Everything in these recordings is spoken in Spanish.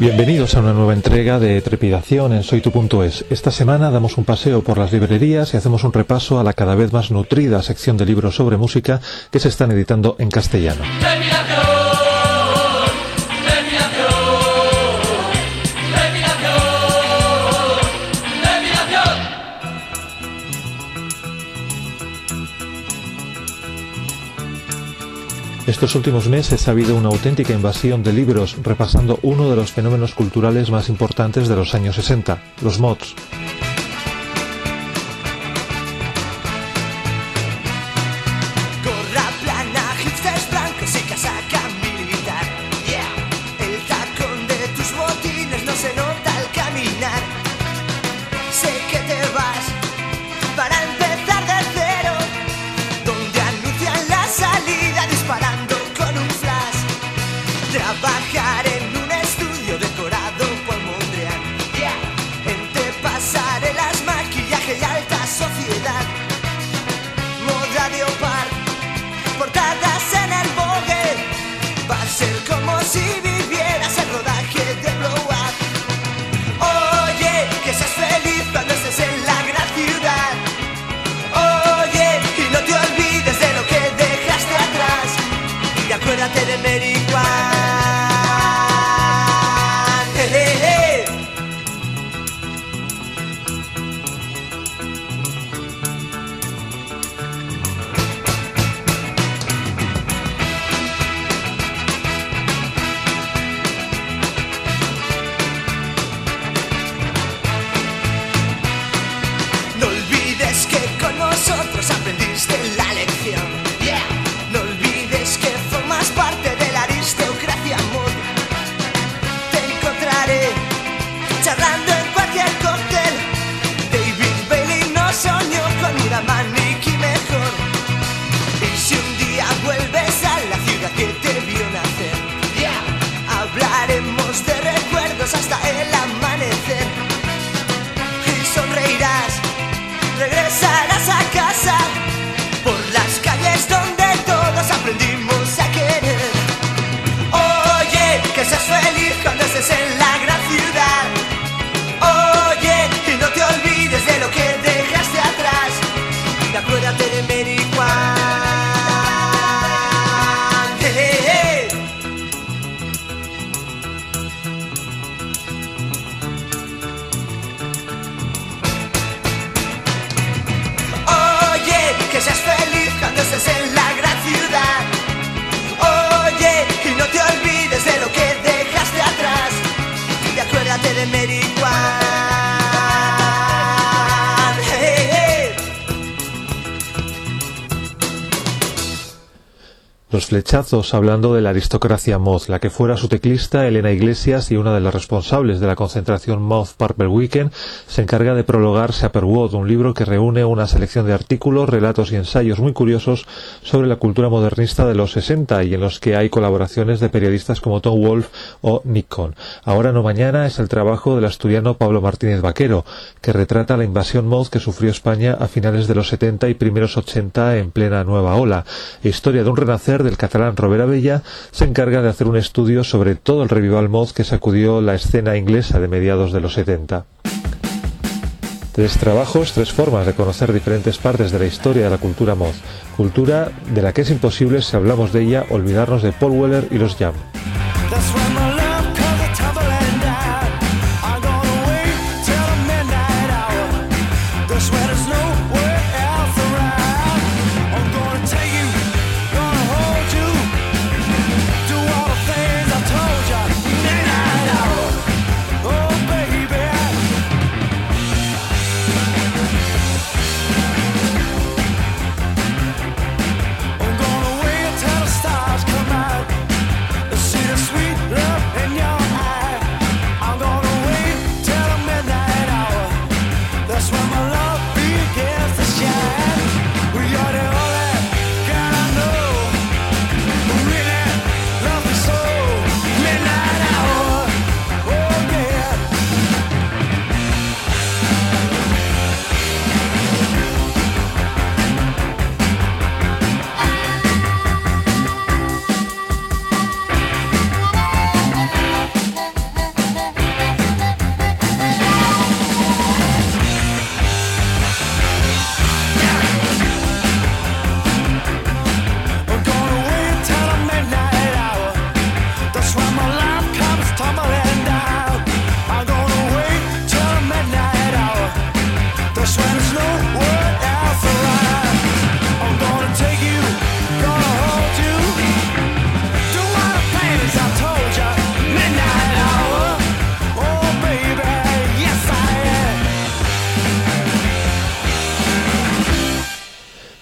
Bienvenidos a una nueva entrega de Trepidación en soytu.es. Esta semana damos un paseo por las librerías y hacemos un repaso a la cada vez más nutrida sección de libros sobre música que se están editando en castellano. Estos últimos meses ha habido una auténtica invasión de libros repasando uno de los fenómenos culturales más importantes de los años 60, los mods. Flechazos hablando de la aristocracia Moth, la que fuera su teclista Elena Iglesias y una de las responsables de la concentración Moth Purple Weekend, se encarga de prologar Wood, un libro que reúne una selección de artículos, relatos y ensayos muy curiosos sobre la cultura modernista de los 60 y en los que hay colaboraciones de periodistas como Tom Wolfe o Nick Ahora no mañana es el trabajo del asturiano Pablo Martínez Vaquero, que retrata la invasión Moth que sufrió España a finales de los 70 y primeros 80 en plena nueva ola. Historia de un renacer del catalán Robert Abella, se encarga de hacer un estudio sobre todo el revival mod que sacudió la escena inglesa de mediados de los 70. Tres trabajos, tres formas de conocer diferentes partes de la historia de la cultura mod, cultura de la que es imposible, si hablamos de ella, olvidarnos de Paul Weller y los Jam.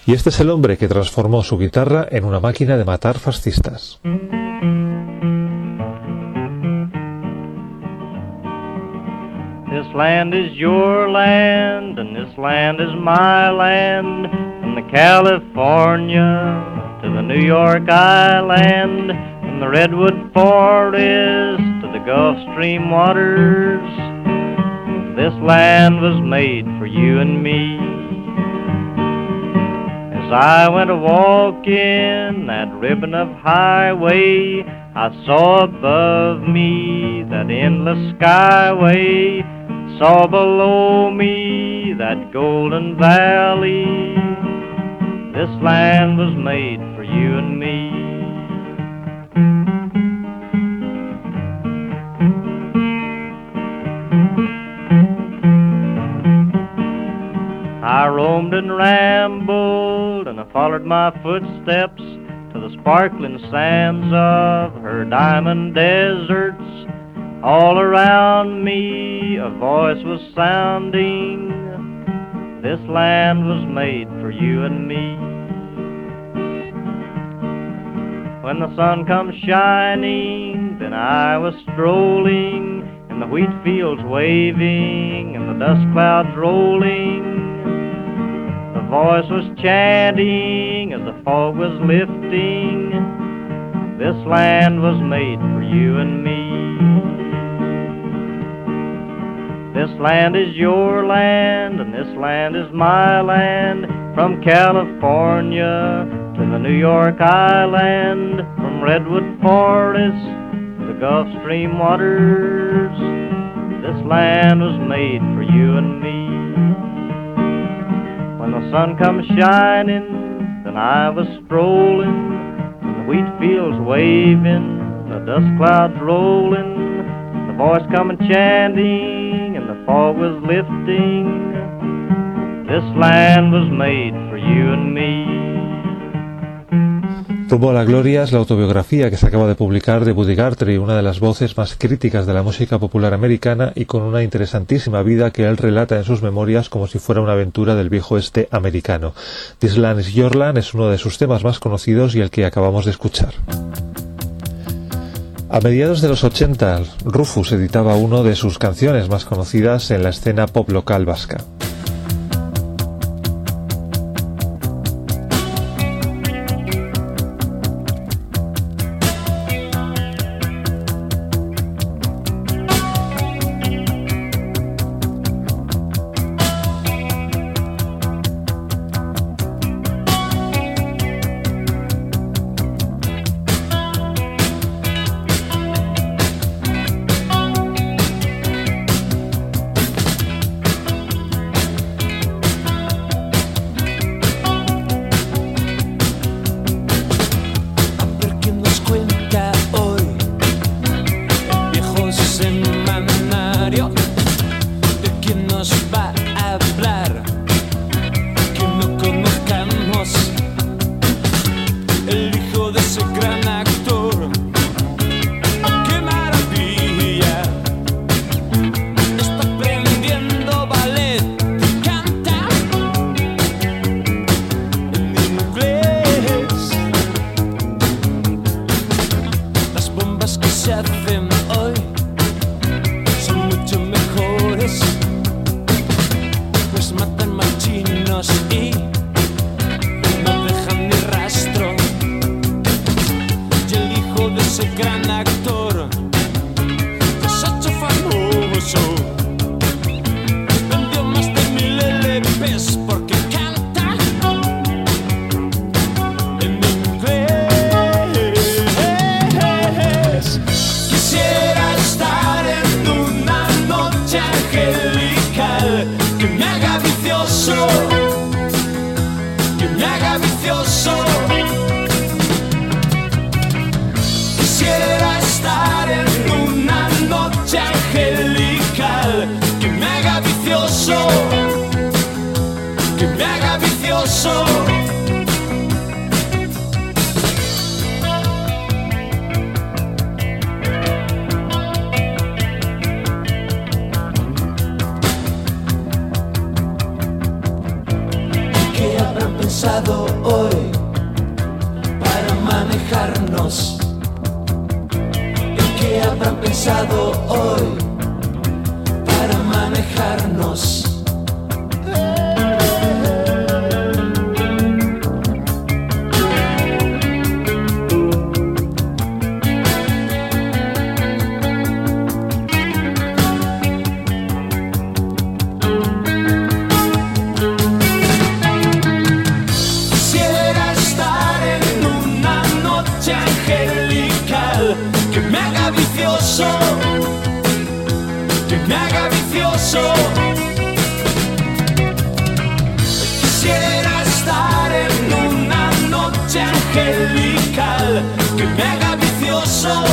Y este es el hombre que transformó su guitarra en una máquina de matar fascistas. This land is your land, and this land is my land, from the California to the New York Island, from the Redwood Forest to the Gulf Stream waters. This land was made for you and me. As I went a walking that ribbon of highway, I saw above me that endless skyway saw below me that golden valley. This land was made for you and me. Roamed and rambled, and I followed my footsteps to the sparkling sands of her diamond deserts all around me a voice was sounding. This land was made for you and me. When the sun comes shining, then I was strolling in the wheat fields waving and the dust clouds rolling. Voice was chanting as the fog was lifting. This land was made for you and me. This land is your land, and this land is my land. From California to the New York Island, from Redwood Forest to the Gulf Stream waters. This land was made for you and me. Sun comes shining, then I was strolling, and the wheat fields waving, the dust clouds rolling, the voice coming chanting and the fog was lifting. This land was made for you and me. Rumbo a la Gloria es la autobiografía que se acaba de publicar de Buddy Guthrie, una de las voces más críticas de la música popular americana y con una interesantísima vida que él relata en sus memorias como si fuera una aventura del viejo este americano. This Land is Your Land es uno de sus temas más conocidos y el que acabamos de escuchar. A mediados de los 80, Rufus editaba una de sus canciones más conocidas en la escena pop local vasca. Habrán pensado hoy para manejarnos? Quisiera estar en una noche angelical que me haga vicioso,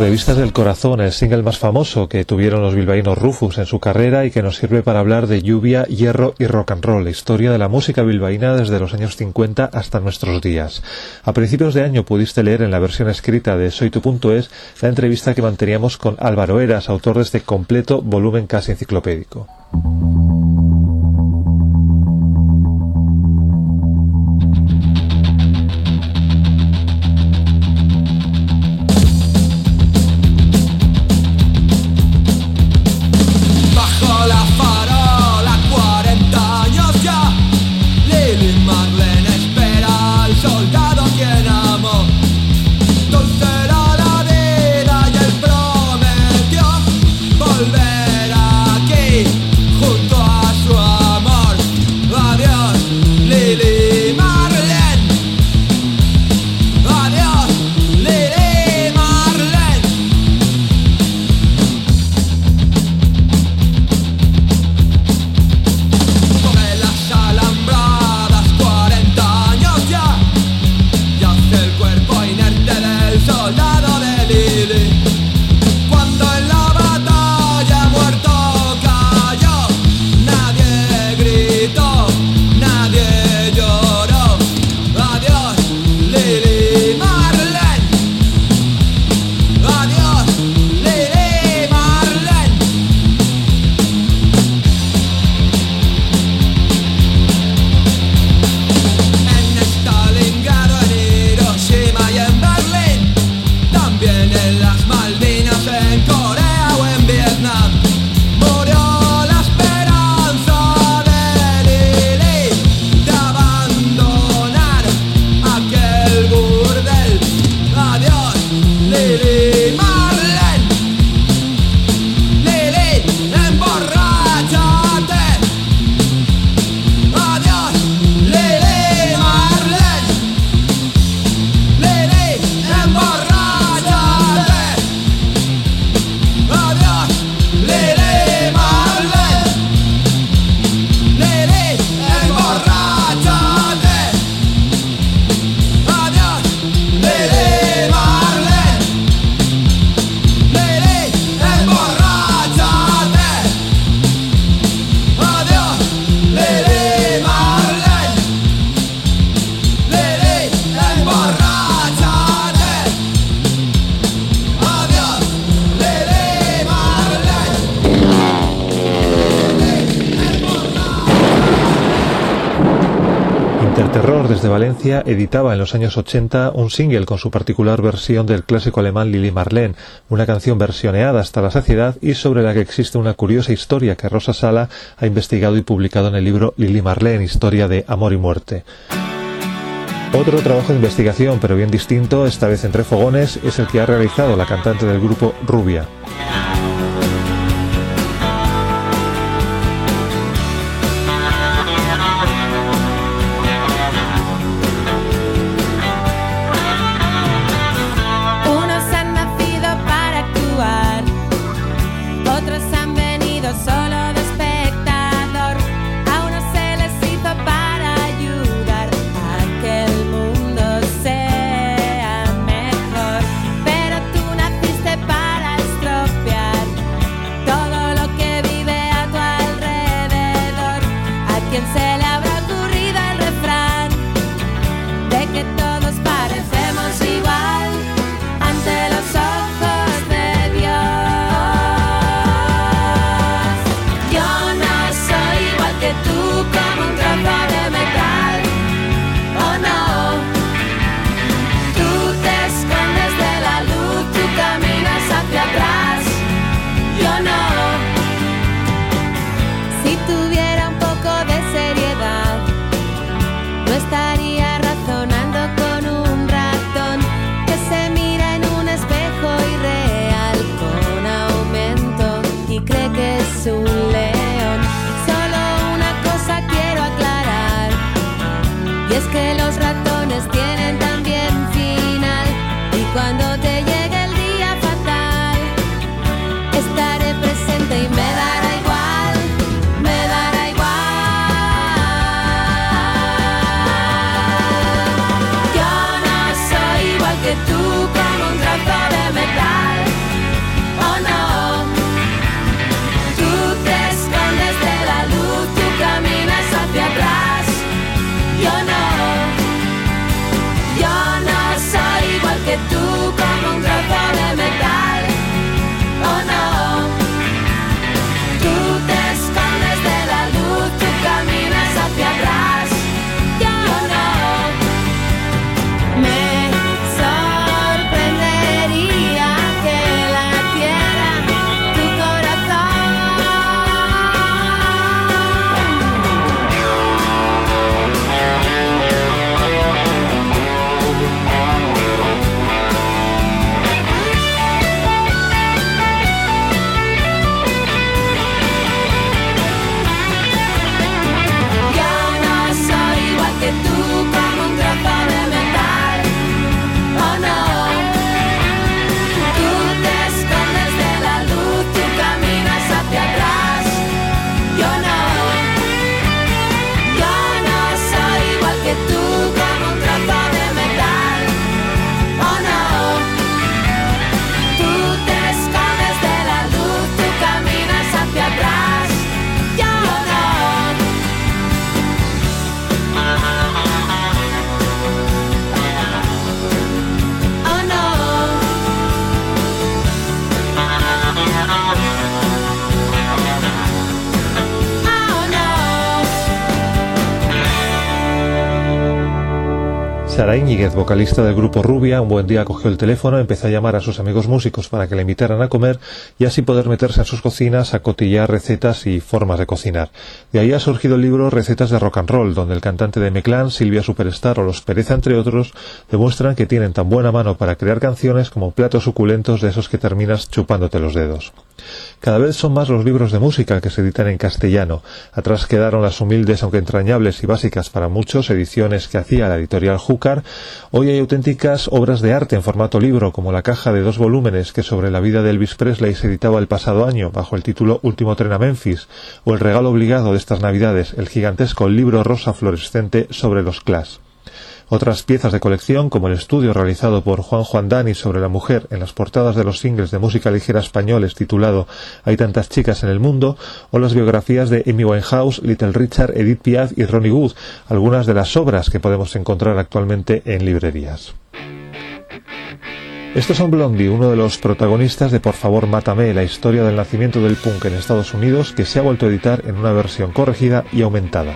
Revistas del Corazón, el single más famoso que tuvieron los bilbaínos Rufus en su carrera y que nos sirve para hablar de lluvia, hierro y rock and roll, historia de la música bilbaína desde los años 50 hasta nuestros días. A principios de año pudiste leer en la versión escrita de soytu.es la entrevista que manteníamos con Álvaro Eras, autor de este completo volumen casi enciclopédico. Desde Valencia editaba en los años 80 un single con su particular versión del clásico alemán Lili Marlene, una canción versioneada hasta la saciedad y sobre la que existe una curiosa historia que Rosa Sala ha investigado y publicado en el libro Lili Marlene, Historia de Amor y Muerte. Otro trabajo de investigación, pero bien distinto, esta vez entre fogones, es el que ha realizado la cantante del grupo Rubia. Sara Íñiguez, vocalista del grupo Rubia, un buen día cogió el teléfono, empezó a llamar a sus amigos músicos para que le invitaran a comer y así poder meterse en sus cocinas a cotillar recetas y formas de cocinar. De ahí ha surgido el libro Recetas de Rock and Roll, donde el cantante de Meclán, Silvia Superstar o Los Pereza, entre otros, demuestran que tienen tan buena mano para crear canciones como platos suculentos de esos que terminas chupándote los dedos. Cada vez son más los libros de música que se editan en castellano. Atrás quedaron las humildes, aunque entrañables y básicas para muchos, ediciones que hacía la editorial Júcar. Hoy hay auténticas obras de arte en formato libro, como la caja de dos volúmenes que sobre la vida de Elvis Presley se editaba el pasado año bajo el título Último tren a Memphis, o el regalo obligado de estas navidades, el gigantesco libro rosa fluorescente sobre los Clash. Otras piezas de colección, como el estudio realizado por Juan Juan Dani sobre la mujer en las portadas de los singles de música ligera españoles titulado Hay tantas chicas en el mundo, o las biografías de Amy Winehouse, Little Richard, Edith Piaf y Ronnie Wood, algunas de las obras que podemos encontrar actualmente en librerías. Estos son Blondie, uno de los protagonistas de Por favor mátame, la historia del nacimiento del punk en Estados Unidos, que se ha vuelto a editar en una versión corregida y aumentada.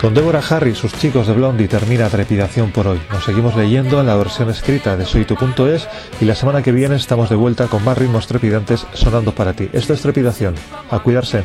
Con Deborah Harry, sus chicos de Blondie, termina Trepidación por hoy. Nos seguimos leyendo en la versión escrita de soytu.es y la semana que viene estamos de vuelta con más ritmos trepidantes sonando para ti. Esto es Trepidación. A cuidarse.